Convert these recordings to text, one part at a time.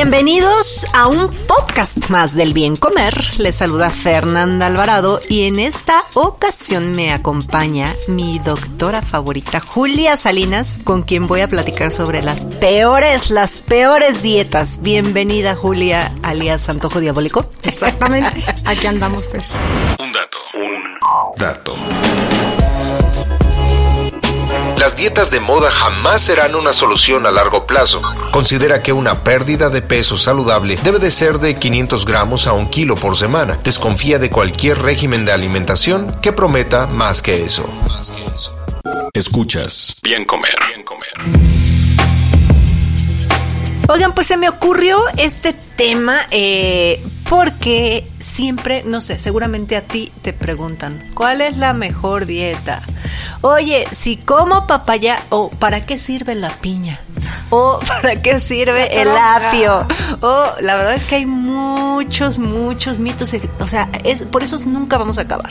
Bienvenidos a un podcast más del bien comer. Les saluda Fernanda Alvarado y en esta ocasión me acompaña mi doctora favorita Julia Salinas, con quien voy a platicar sobre las peores, las peores dietas. Bienvenida Julia, alias Antojo Diabólico. Exactamente. Aquí andamos, Fer. Un dato. Un dato. Las dietas de moda jamás serán una solución a largo plazo. Considera que una pérdida de peso saludable debe de ser de 500 gramos a un kilo por semana. Desconfía de cualquier régimen de alimentación que prometa más que eso. Escuchas. Bien comer. Bien comer. Oigan, pues se me ocurrió este tema eh, porque siempre, no sé, seguramente a ti te preguntan, ¿cuál es la mejor dieta? Oye, si como papaya, o ¿para qué sirve la piña? O ¿para qué sirve el apio? O la verdad es que hay muchos, muchos mitos. O sea, es, por eso nunca vamos a acabar.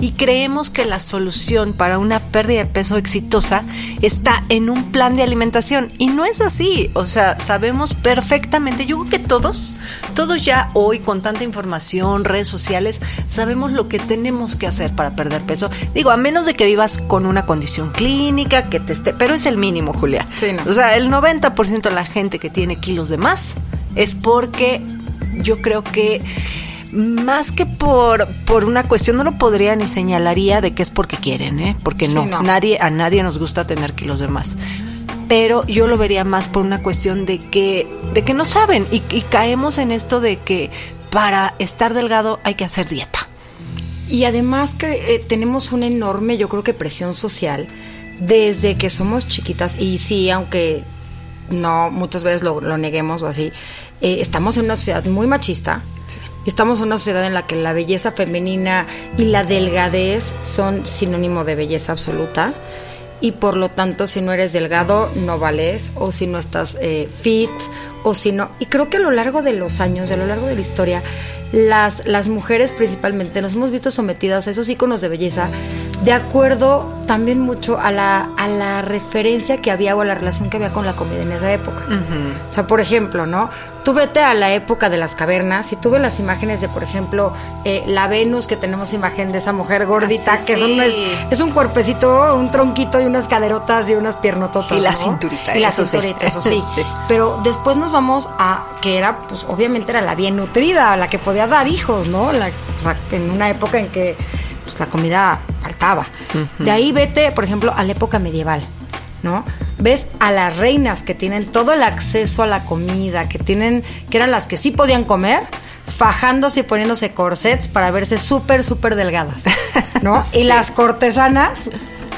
Y creemos que la solución para una pérdida de peso exitosa está en un plan de alimentación. Y no es así. O sea, sabemos perfectamente. Yo creo que todos, todos ya hoy con tanta información, redes sociales, sabemos lo que tenemos que hacer para perder peso. Digo, a menos de que vivas con una condición clínica, que te esté, pero es el mínimo, Julia. Sí, no. O sea, el 90% de la gente que tiene kilos de más es porque yo creo que más que por, por una cuestión, no lo podría ni señalaría de que es porque quieren, ¿eh? Porque Sí, no, no. Nadie, a nadie nos gusta tener kilos de más. Pero yo lo vería más por una cuestión de que, de que no saben y, y caemos en esto de que para estar delgado hay que hacer dieta. Y además que eh, tenemos una enorme, yo creo que presión social desde que somos chiquitas. Y sí, aunque no muchas veces lo, lo neguemos o así, eh, estamos en una sociedad muy machista. Estamos en una sociedad en la que la belleza femenina y la delgadez son sinónimo de belleza absoluta. Y por lo tanto, si no eres delgado, no vales. O si no estás eh, fit. O si no. Y creo que a lo largo de los años, a lo largo de la historia, las, las mujeres principalmente nos hemos visto sometidas a esos íconos de belleza de acuerdo también mucho a la, a la referencia que había o a la relación que había con la comida en esa época. O sea, por ejemplo, ¿no? Tú vete a la época de las cavernas y tú ves las imágenes de, por ejemplo, eh, la Venus, que tenemos imagen de esa mujer gordita, Ah, sí, que son, sí. es, es un cuerpecito, un tronquito y unas caderotas y unas piernototas. Y la ¿no? cinturita, Y la eso sí. cinturita, eso sí. Sí. Pero después nos vamos a que era, pues obviamente era la bien nutrida, la que podía dar hijos, ¿no? La, o sea, en una época en que pues, la comida faltaba. De ahí vete, por ejemplo, a la época medieval, ¿no? Ves a las reinas que tienen todo el acceso a la comida, que tienen, que eran las que sí podían comer, fajándose y poniéndose corsets para verse súper, súper delgadas, ¿no? Y las cortesanas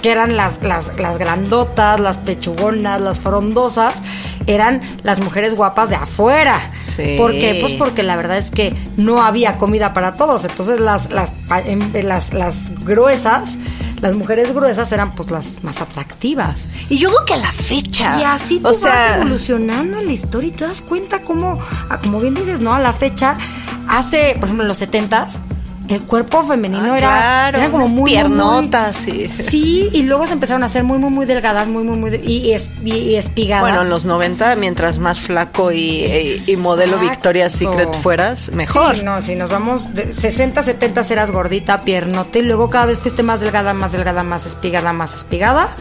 que eran las, las, las grandotas, las pechugonas, las frondosas, eran las mujeres guapas de afuera. Sí. ¿Por qué? Pues porque la verdad es que no había comida para todos. Entonces las, las, em- las, las gruesas, las mujeres gruesas eran pues las más atractivas. Y yo creo que a la fecha. Y así tú o sea, vas evolucionando en la historia y te das cuenta cómo, como bien dices, ¿no? A la fecha, hace, por ejemplo, en los setentas, el cuerpo femenino Ah, era, claro, como unas muy, piernotas, muy- sí. Sí, y luego se empezaron a hacer muy, muy, muy delgadas, muy, muy, muy, y, y, es- y- y espigadas. Bueno, en los 90, mientras más flaco y, modelo. Victoria's Secret fueras, mejor. Sí, no, si nos vamos de 60, 70 eras gordita, piernota y luego cada vez fuiste más delgada, más delgada, más espigada, más espigada.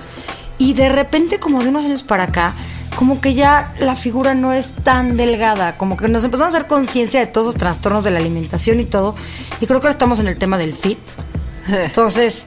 Y de repente, como de unos años para acá, como que ya la figura no es tan delgada, como que nos empezamos a hacer conciencia de todos los trastornos de la alimentación y todo. Y creo que ahora estamos en el tema del fit. Entonces,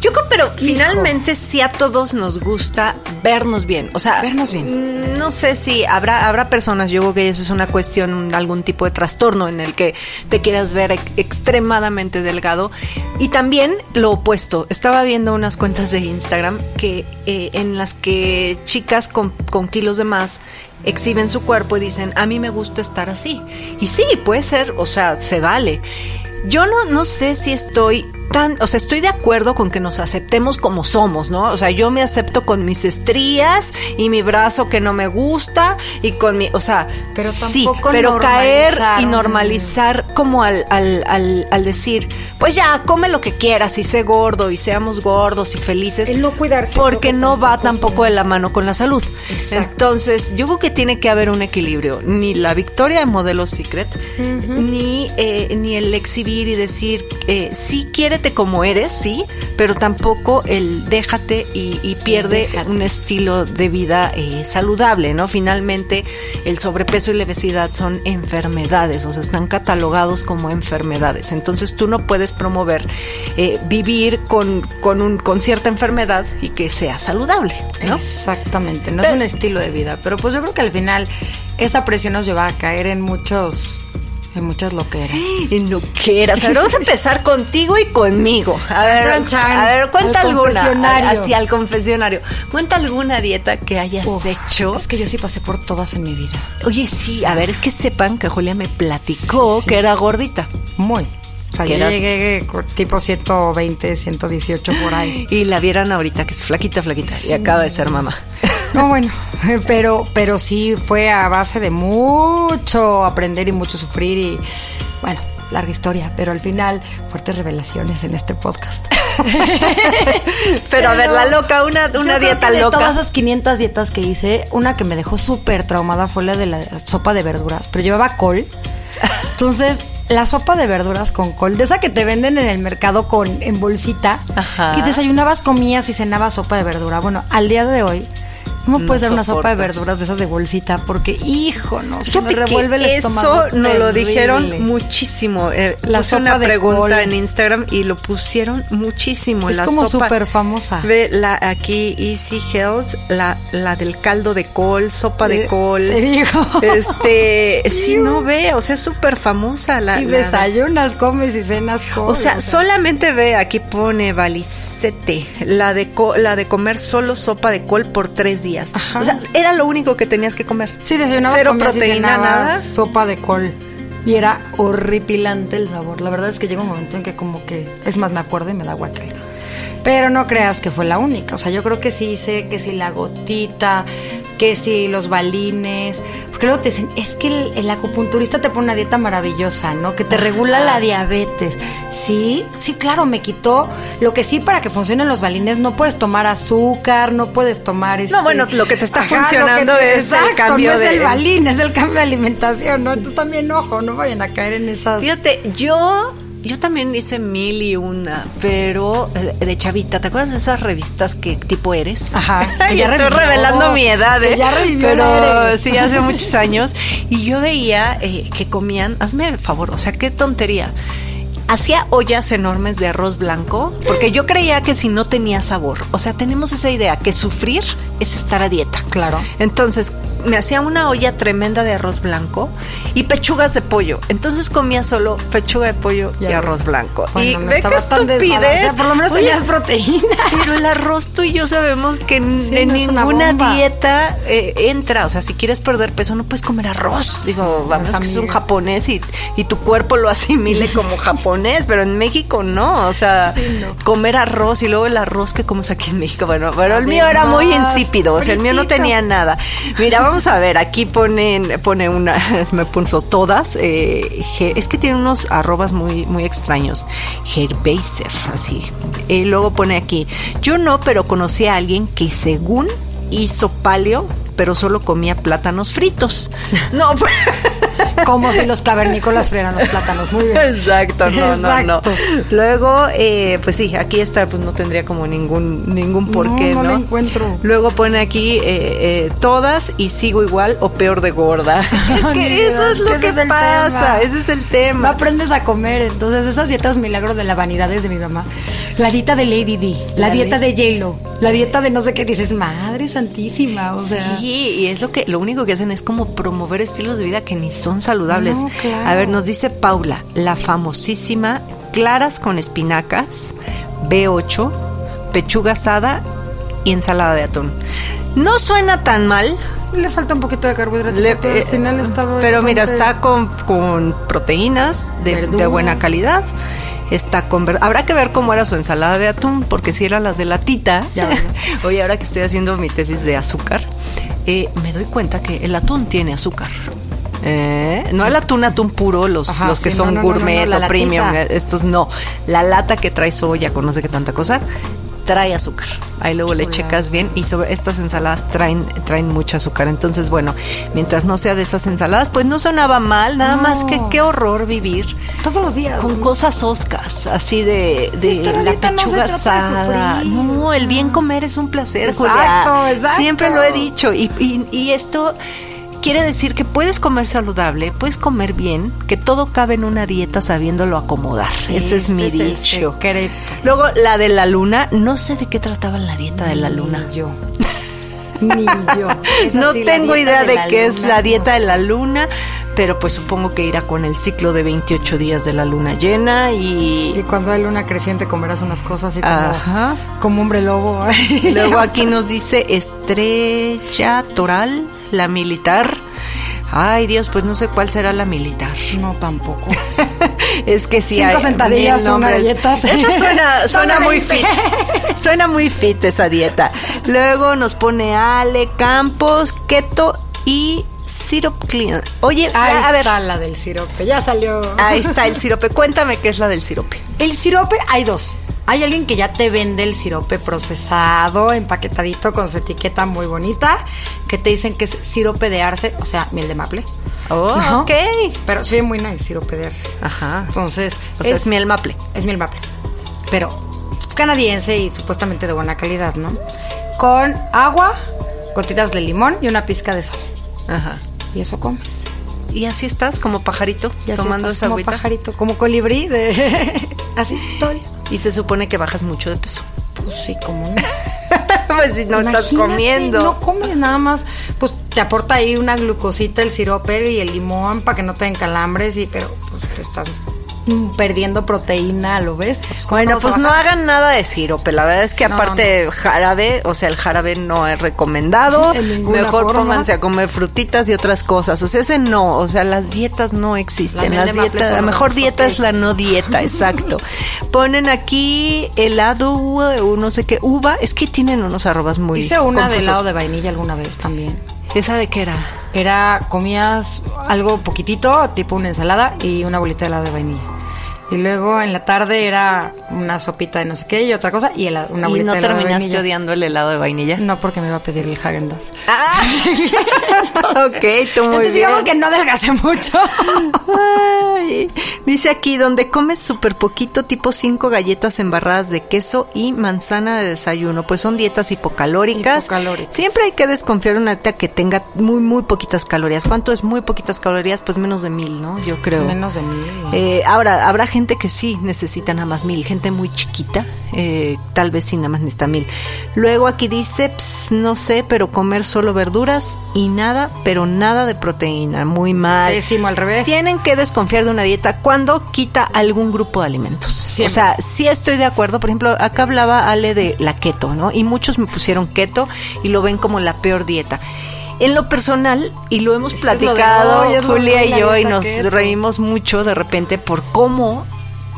Yo creo, pero finalmente sí a todos nos gusta vernos bien. O sea, Vernos bien. mm, No sé si habrá, habrá personas, yo creo que eso es una cuestión, algún tipo de trastorno en el que te quieras ver ex- extremadamente delgado. Y también lo opuesto. Estaba viendo unas cuentas de Instagram que eh, en las que chicas con, con kilos de más exhiben su cuerpo y dicen, a mí me gusta estar así. Y sí, puede ser, o sea, se vale. Yo no, no sé si estoy tan, o sea, estoy de acuerdo con que nos aceptemos como somos, ¿no? O sea, yo me acepto con mis estrías y mi brazo que no me gusta y con mi, o sea, Pero sí, pero caer y normalizar como al, al, al, al decir, pues ya, come lo que quieras y sé gordo y seamos gordos y felices. El no cuidarse Porque no va tampoco tampoco de la mano con la salud. Exacto. Entonces, yo creo que tiene que haber un equilibrio. Ni la victoria de modelo secret, ni, eh, ni el exhibir y decir, eh, sí, quiérete como eres, sí, pero tampoco el déjate y, y pierde Déjate. un estilo de vida eh, saludable, ¿no? Finalmente, el sobrepeso y la obesidad son enfermedades, o sea, están catalogados como enfermedades. Entonces, tú no puedes promover eh, vivir con, con, un, con cierta enfermedad y que sea saludable, ¿no? Exactamente, no es un estilo de vida, pero pues yo creo que al final esa presión nos lleva a caer en muchos, en muchas loqueras. Y no quieras. A ver, vamos a empezar contigo y conmigo. A ver, Chan, chan. a ver cuenta Al alguna. confesionario. Así al confesionario. Cuenta alguna dieta que hayas Uf, hecho. Es que yo sí pasé por todas en mi vida. Oye, sí, a ver, es que sepan que Julia me platicó Sí, sí. que era gordita. Muy. O sea, ¿Que yo eras? llegué tipo 120, 118 por ahí. Y la vieran ahorita, que es flaquita, flaquita. Y acaba de ser mamá. No, bueno, pero, pero sí fue a base de mucho aprender y mucho sufrir y, bueno, larga historia, pero al final fuertes revelaciones en este podcast. Pero a ver, la loca, una, Yo una creo dieta que de loca. todas esas 500 dietas que hice, una que me dejó súper traumada fue la de la sopa de verduras, pero llevaba col. Entonces, la sopa de verduras con col, de esa que te venden en el mercado con en bolsita, Ajá. que desayunabas, comías y cenabas sopa de verdura. Bueno, al día de hoy no me No puedes dar una sopa de verduras de esas de bolsita porque, hijo, no, se me revuelve el estómago. eso nos lo dijeron muchísimo. Eh, La puse sopa una de pregunta col. en Instagram y lo pusieron muchísimo. Es la como súper famosa. Ve la aquí Easy Health, la, la del caldo de col, sopa de Eh, col. te digo. Este, sí, no ve, o sea, es súper famosa la. Y la- desayunas, comes y cenas col. o sea, solamente ve, aquí pone Valicete, la de co- la de comer solo sopa de col por tres días. Ajá. O sea, era lo único que tenías que comer. Sí, desayunabas, Cero proteína, nada. sopa de col. Y era horripilante el sabor. La verdad es que llega un momento en que como que... Es más, me acuerdo y me da guacala. Pero no creas que fue la única. O sea, yo creo que sí hice que si la gotita, que si los balines. Porque luego te dicen, es que el, el acupunturista te pone una dieta maravillosa, ¿no? Que te regula la diabetes. Sí, sí, claro, me quitó. Lo que sí, para que funcionen los balines, no puedes tomar azúcar, no puedes tomar este... No, bueno, lo que te está funcionando te- es el exacto, cambio no es de- el balín, es el cambio de alimentación, ¿no? Entonces también, ojo, no vayan a caer en esas... Fíjate, yo yo también hice mil y una, pero eh, de chavita, ¿te acuerdas de esas revistas que tipo eres? Ajá, que ya estoy revivió, revelando mi edad, que ¿eh? ya revivió Pero sí, hace muchos años. Y yo veía eh, que comían, hazme el favor, o sea, qué tontería. Hacía ollas enormes de arroz blanco, porque yo creía que si no tenía sabor, o sea, tenemos esa idea que sufrir es estar a dieta. Claro. Entonces, me hacía una olla tremenda de arroz blanco y pechugas de pollo. Entonces comía solo pechuga de pollo y, Y arroz blanco. Bueno, y no ve tan estupidez. por lo menos Oye, tenías proteína. Pero el arroz tú y yo sabemos que en, Sí, en no es una ninguna dieta eh, entra. O sea, si quieres perder peso, no puedes comer arroz. Digo, vamos, que es un japonés y, y tu cuerpo lo asimile como japonés, pero en México no. O sea, comer arroz y luego el arroz que comes aquí en México. Bueno, pero el mío era muy insípido. El mío no tenía nada. Mira, vamos a ver, aquí ponen, pone una, me puso todas. eh, es que tiene unos arrobas muy, muy extraños. Herbaser, así. Y luego pone aquí, yo no, pero conocí a alguien que según hizo paleo, pero solo comía plátanos fritos. No, pues. Como si los cavernícolas frieran los plátanos. Muy bien. Exacto, no, no, no. Luego, eh, pues sí, aquí está, pues no tendría como ningún ningún porqué, No, ¿no? no le encuentro. Luego pone aquí eh, eh, todas y sigo igual o peor de gorda. es que eso es lo que ese que es el pasa, tema. ese es el No tema. aprendes a comer, entonces esas dietas milagros de la vanidad es de mi mamá. La dieta de Lady D, la, dieta de J-Lo, la dieta de no sé qué dices, madre santísima, o sea. Sí, y es lo que lo único que hacen es como promover estilos de vida que ni son saludables. No, claro. A ver, nos dice Paula, la famosísima claras con espinacas, B8, pechuga asada y ensalada de atún. No suena tan mal, Le falta un poquito de carbohidrato, le- pero eh, al final está pero mira, está con, con proteínas de, buena calidad. Está con habrá que ver cómo era su ensalada de atún, porque si eran las de latita. Ya, bueno. Oye, ahora que estoy haciendo mi tesis de azúcar, eh, me doy cuenta que el atún tiene azúcar. Eh, no el atún, atún puro, los, Ajá, los que sí, son no, no, no, gourmet no, la o premium, latita. estos no. La lata que trae soya con no sé qué tanta cosa, trae azúcar. Ahí luego le checas bien y sobre estas ensaladas traen, traen mucho azúcar. Entonces, bueno, mientras no sea de esas ensaladas, pues no sonaba mal, nada No. más que qué horror vivir Todos los días. con cosas oscas, así de, de la no pechuga de asada. No, el bien comer es un placer, Exacto, Julia. exacto. Siempre lo he dicho. Y, y- y esto quiere decir que puedes comer saludable, puedes comer bien, que todo cabe en una dieta sabiéndolo acomodar. Ese es mi es dicho. Luego, la de la luna, no sé de qué trataba la dieta de la luna. Ni yo. Ni yo. Esa No sí, tengo idea de, qué es la dieta no de la luna, pero pues supongo que irá con el ciclo de 28 días de la luna llena y Y cuando hay luna creciente comerás unas cosas así como, Ajá. como hombre lobo. luego aquí nos dice Estrella Toral, la militar. Ay Dios, pues no sé cuál será la militar. No, tampoco. Es que sí Cinco hay sentadillas, una galleta. Esa suena, suena muy 20. fit. Suena muy fit esa dieta. Luego nos pone Ale Campos, keto y syrup clean. Oye, Ahí a ver, está la del sirope. Ya salió. ahí está el sirope. Cuéntame qué es la del sirope. El sirope hay dos. Hay alguien que ya te vende el sirope procesado, empaquetadito con su etiqueta muy bonita, que te dicen que es sirope de arce, o sea, miel de maple. Oh, ¿No? ok. Pero sí, muy nice, sirope de arce. Ajá. Entonces, O sea, es miel maple. Es miel maple. Pero canadiense y supuestamente de buena calidad, ¿no? Con agua, gotitas de limón y una pizca de sal. Ajá. Y eso comes. Y así estás, como pajarito, Y así tomando estás esa como agüita. pajarito, como colibrí de así todo. Y se supone que bajas mucho de peso. Pues sí, como no. pues si no estás comiendo. No comes nada más, pues te aporta ahí una glucosita, el sirope y el limón para que no te den calambres, y, pero pues te estás perdiendo proteína lo bestia. Pues, ¿cómo Bueno, pues no hagan nada de sirope. La verdad es que No, aparte jarabe, o sea, el jarabe no es recomendado. Mejor forma. pónganse a comer frutitas y otras cosas. O sea, ese no. O sea, las dietas no La existen. miel Las dietas, la mejor dieta es la no dieta, exacto. Ponen aquí helado, no sé qué, uva. Es que tienen unos arrobas muy. Hice una de helado de vainilla alguna vez también. ¿Esa de qué era? Era, comías algo poquitito, tipo una ensalada y una bolita de helado de vainilla. Y luego en la tarde era una sopita de no sé qué y otra cosa y helado- una ¿Y no de de terminaste vainilla. odiando el helado de vainilla? No, porque me iba a pedir el Häagen-Dazs. Ah, ok, tú muy Entonces, bien. digamos que no adelgacé mucho. Ay, dice aquí, donde comes súper poquito, tipo cinco galletas embarradas de queso y manzana de desayuno. Pues son dietas hipocalóricas. Hipocalóricas. Siempre hay que desconfiar de una dieta que tenga muy, muy poquitas calorías. ¿Cuánto es muy poquitas calorías? Pues menos de mil, ¿no? Yo creo. Menos de mil. Eh, ahora, habrá gente que sí necesita nada más mil, gente muy chiquita, eh, tal vez sí nada más necesita mil. Luego aquí dice, ps, no sé, pero comer solo verduras y nada, pero nada de proteína, muy mal. Pésimo, al revés. Tienen que desconfiar de una dieta cuando quita algún grupo de alimentos. Siempre. O sea, sí estoy de acuerdo. Por ejemplo, acá hablaba Ale de la keto, ¿no? Y muchos me pusieron keto y lo ven como la peor dieta. En lo personal, y lo hemos lo de platicado Julia y yo, y nos keto. reímos mucho de repente por cómo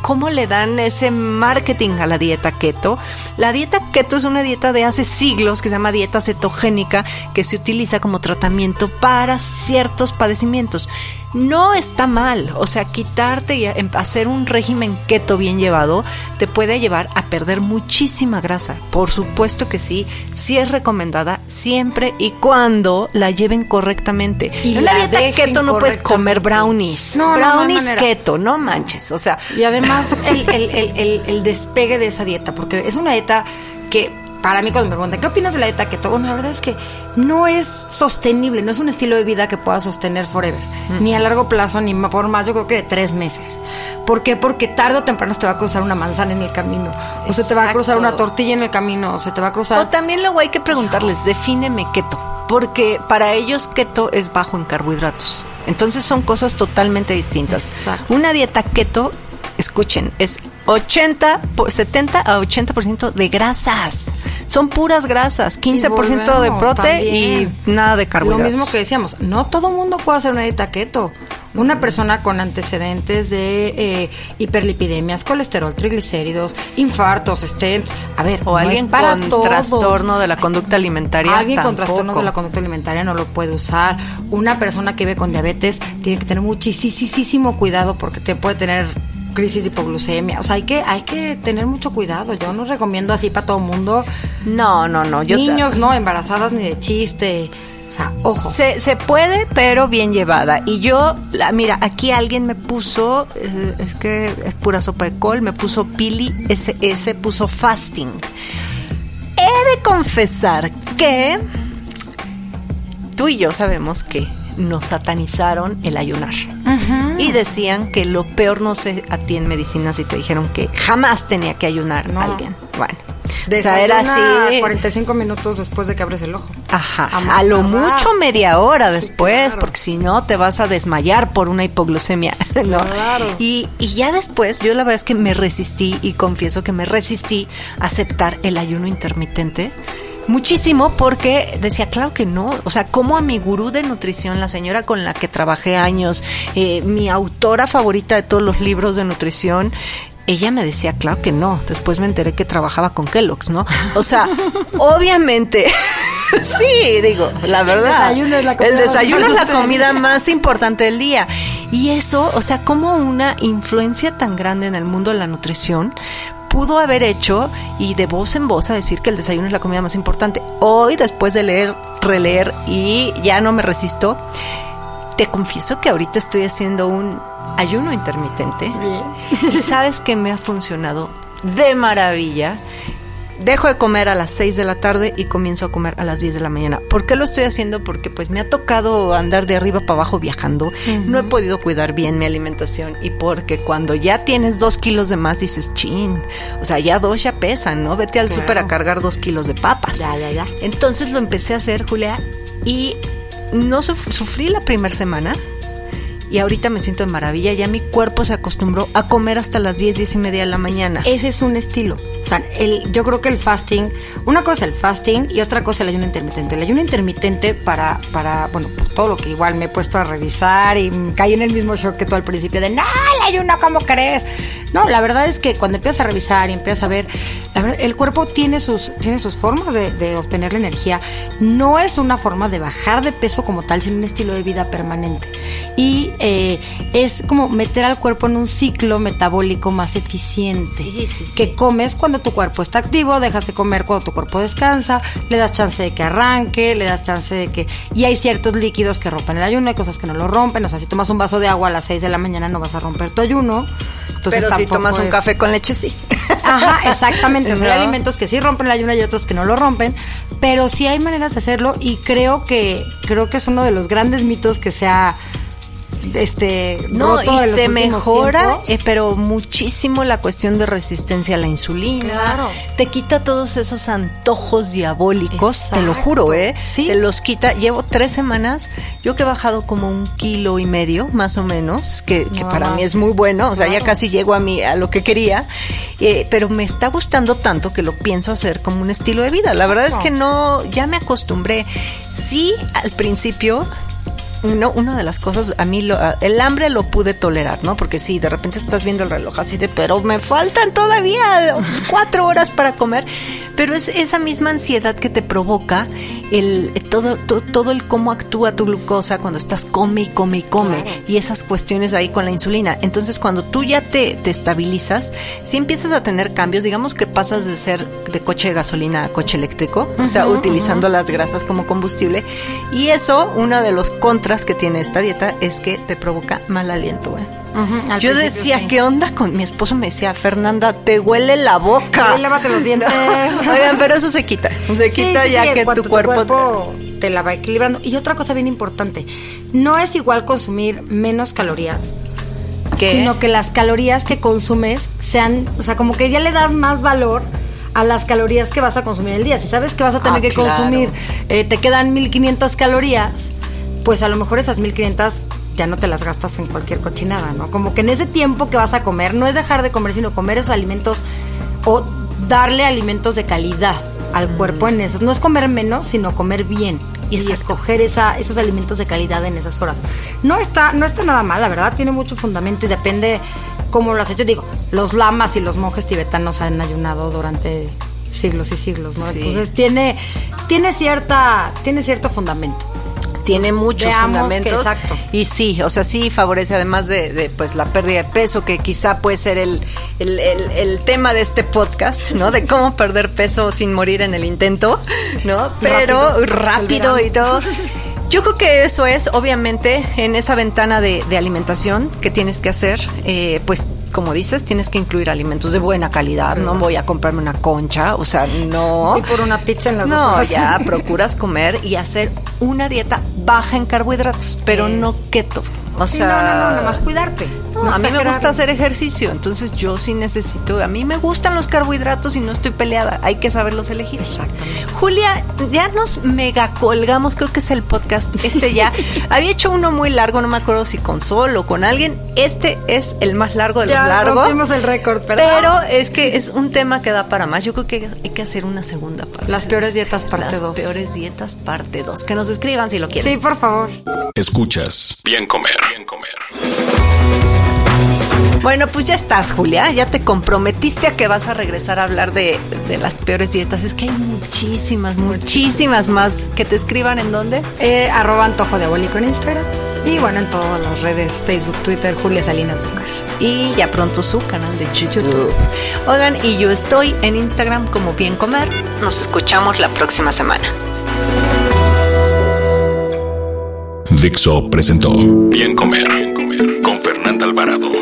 cómo le dan ese marketing a la dieta keto. La dieta keto es una dieta de hace siglos que se llama dieta cetogénica que se utiliza como tratamiento para ciertos padecimientos. No está mal, o sea, quitarte y em- hacer un régimen keto bien llevado te puede llevar a perder muchísima grasa. Por supuesto que sí, sí es recomendada siempre y cuando la lleven correctamente. Y en la la dieta keto no puedes comer brownies. No, no, no brownies manera. keto, no manches. O sea, Y además el, el- el- el- el despegue de esa dieta, porque es una dieta que para mí cuando me preguntan, ¿qué opinas de la dieta keto? Bueno, la verdad es que no es sostenible, no es un estilo de vida que pueda sostener forever, ni a largo plazo, ni por más, yo creo que de tres meses. ¿Por qué? Porque tarde o temprano se te va a cruzar una manzana en el camino, o se te va a cruzar una tortilla en el camino, o se te va a cruzar... O también luego hay que preguntarles, defíneme keto, porque para ellos keto es bajo en carbohidratos. Entonces son cosas totalmente distintas. Exacto. Una dieta keto, escuchen, es 80, po- 70 a 80% de grasas. Son puras grasas, 15% de prote y nada de Lo carbohidratos. mismo que decíamos, no todo mundo puede hacer una dieta keto. Una persona con antecedentes de eh, hiperlipidemias, colesterol, triglicéridos, infartos, stents, a ver, o no alguien es para con todos. trastorno de la conducta alimentaria. Alguien con trastornos de la conducta alimentaria no lo puede usar. Una persona que vive con diabetes tiene que tener muchísimo cuidado porque te puede tener crisis de hipoglucemia. O sea, hay que, hay que tener mucho cuidado. Yo no recomiendo así para todo el mundo. No, no, no. Yo Niños no, embarazadas ni de chiste. O sea, ojo. Se, se puede, pero bien llevada. Y yo, la- mira, aquí alguien me puso, eh, es que es pura sopa de col, me puso Pili SS, puso fasting. He de confesar que tú y yo sabemos que nos satanizaron el ayunar. Y decían que lo peor, no sé a ti en medicina si te dijeron que jamás tenía que ayunar No. alguien. Bueno. o sea, era Desayuna así. 45 minutos después de que abres el ojo. Ajá, A a lo mucho media hora después, claro. porque si no te vas a desmayar por una hipoglucemia, ¿no? Claro. Y, y ya después, yo la verdad es que me resistí y confieso que me resistí a aceptar el ayuno intermitente. Muchísimo porque decía, claro que no. O sea, como a mi gurú de nutrición, la señora con la que trabajé años, eh, mi autora favorita de todos los libros de nutrición, ella me decía, claro que no. Después me enteré que trabajaba con Kellogg's, ¿no? O sea, obviamente, sí, digo, la verdad. desayuno es la comida El más desayuno es la comida más importante del día. Y eso, o sea, como una influencia tan grande en el mundo de la nutrición pudo haber hecho y de voz en voz a decir que el desayuno es la comida más importante. Hoy, después de leer, releer y ya no me resisto, te confieso que ahorita estoy haciendo un ayuno intermitente. Y sabes que me ha funcionado de maravilla. Dejo de comer a las 6 de la tarde y comienzo a comer a las 10 de la mañana. ¿Por qué lo estoy haciendo? Porque pues me ha tocado andar de arriba para abajo viajando. No he podido cuidar bien mi alimentación y porque cuando ya tienes dos kilos de más dices, chin, o sea, ya dos ya pesan, ¿no? Vete al Claro. súper a cargar dos kilos de papas. Ya, ya, ya. Entonces lo empecé a hacer, Julia, y no suf- sufrí la primera semana. Y ahorita me siento de maravilla. Ya mi cuerpo se acostumbró a comer hasta las 10, 10 y media de la mañana. Ese es un estilo. O sea, el, yo creo que el fasting, una cosa el fasting y otra cosa el ayuno intermitente. El ayuno intermitente para, para, bueno, por todo lo que igual me he puesto a revisar y caí en el mismo shock que tú al principio de, no, el ayuno, ¿cómo crees? No, la verdad es que cuando empiezas a revisar y empiezas a ver, la verdad, el cuerpo tiene sus, tiene sus formas de, de obtener la energía. No es una forma de bajar de peso como tal, sino un estilo de vida permanente. Y eh, es como meter al cuerpo en un ciclo metabólico más eficiente. Sí, sí, sí. Que comes cuando tu cuerpo está activo, dejas de comer cuando tu cuerpo descansa, le das chance de que arranque, le das chance de que... Y hay ciertos líquidos que rompen el ayuno, hay cosas que no lo rompen. O sea, si tomas un vaso de agua a las 6 de la mañana no vas a romper tu ayuno. Entonces, Pero si tomas un es- café con leche, sí. Ajá, exactamente. O sea, hay alimentos que sí rompen el ayuno y otros que no lo rompen, pero sí hay maneras de hacerlo y creo que creo que es uno de los grandes mitos que se ha este No, y te mejora, eh, pero muchísimo la cuestión de resistencia a la insulina. Claro. Te quita todos esos antojos diabólicos, te lo juro, ¿eh? Sí. Te los quita. Llevo tres semanas, yo que he bajado como un kilo y medio, más o menos, que, que para más. mí es muy bueno, o sea, ya casi llego a, mi, a lo que quería, eh, pero me está gustando tanto que lo pienso hacer como un estilo de vida. La verdad es que no, ya me acostumbré. Sí, al principio uno, una de las cosas, a mí lo- el hambre lo pude tolerar, ¿no? Porque sí, de repente estás viendo el reloj así de, pero me faltan todavía cuatro horas para comer. Pero es esa misma ansiedad que te provoca el todo, to- todo el cómo actúa tu glucosa cuando estás come y come y come. Y esas cuestiones ahí con la insulina. Entonces, cuando tú ya te, te estabilizas, si empiezas a tener cambios, digamos que pasas de ser de coche de gasolina a coche eléctrico, o sea, utilizando las grasas como combustible. Y eso, uno de los contras que tiene esta dieta es que te provoca mal aliento. ¿eh? Yo decía, ¿qué onda con mi esposo? Me decía, Fernanda, te huele la boca. Sí, lávate los dientes. Oigan, pero eso se quita. Se quita ya que tu cuerpo, te... la va equilibrando. Y otra cosa bien importante, no es igual consumir menos calorías. Sino que las calorías que consumes sean, o sea, como que ya le das más valor a las calorías que vas a consumir el día. Si sabes que vas a tener ah, que consumir, eh, te quedan 1500 calorías, pues a lo mejor esas 1500 ya no te las gastas en cualquier cochinada, ¿no? Como que en ese tiempo que vas a comer, no es dejar de comer, sino comer esos alimentos o darle alimentos de calidad al cuerpo en esos. No es comer menos, sino comer bien y escoger esa, esos alimentos de calidad en esas horas. No está, no está nada mal, la verdad, tiene mucho fundamento y depende cómo lo has hecho. Digo, los lamas y los monjes tibetanos han ayunado durante siglos y siglos, ¿no? Entonces tiene, tiene cierta, tiene cierto fundamento tiene muchos fundamentos. exacto. Y sí, o sea, sí favorece además de, pues la pérdida de peso, que quizá puede ser el, el, tema de este podcast, ¿no? De cómo perder peso sin morir en el intento, ¿no? Pero rápido, y todo. Yo creo que eso es, obviamente, en esa ventana de, alimentación que tienes que hacer, eh, pues como dices, tienes que incluir alimentos de buena calidad. No voy a comprarme una concha, o sea, no. Y por una pizza en las no, dos horas. ya procuras comer y hacer una dieta baja en carbohidratos, pero no keto. O sea, no, no, no, nada más cuidarte. A mí me gusta hacer ejercicio, entonces yo sí necesito, a mí me gustan los carbohidratos y no estoy peleada, hay que saberlos elegir. Exactamente. Julia, ya nos mega colgamos, creo que es el podcast este ya. Había hecho uno muy largo, no me acuerdo si con Sol o con alguien. Este es el más largo de los ya largos. el récord, pero es que es un tema que da para más. Yo creo que hay que hacer una segunda parte. Las peores dietas parte 2. Las peores dietas parte 2. Que nos escriban si lo quieren. Sí, por favor. Escuchas. Bien comer. Bien comer. Bueno, pues ya estás, Julia. Ya te comprometiste a que vas a regresar a hablar de, las peores dietas. Es que hay muchísimas, muchísimas más. Que te escriban en dónde? Eh, arroba antojo de abólico en Instagram. Y bueno, en todas las redes, Facebook, Twitter, Julia Salinas Azúcar. Y ya pronto su canal de YouTube. Oigan, y yo estoy en Instagram como Bien Comer. Nos escuchamos la próxima semana. Dixo presentó Bien Comer con Fernanda Alvarado.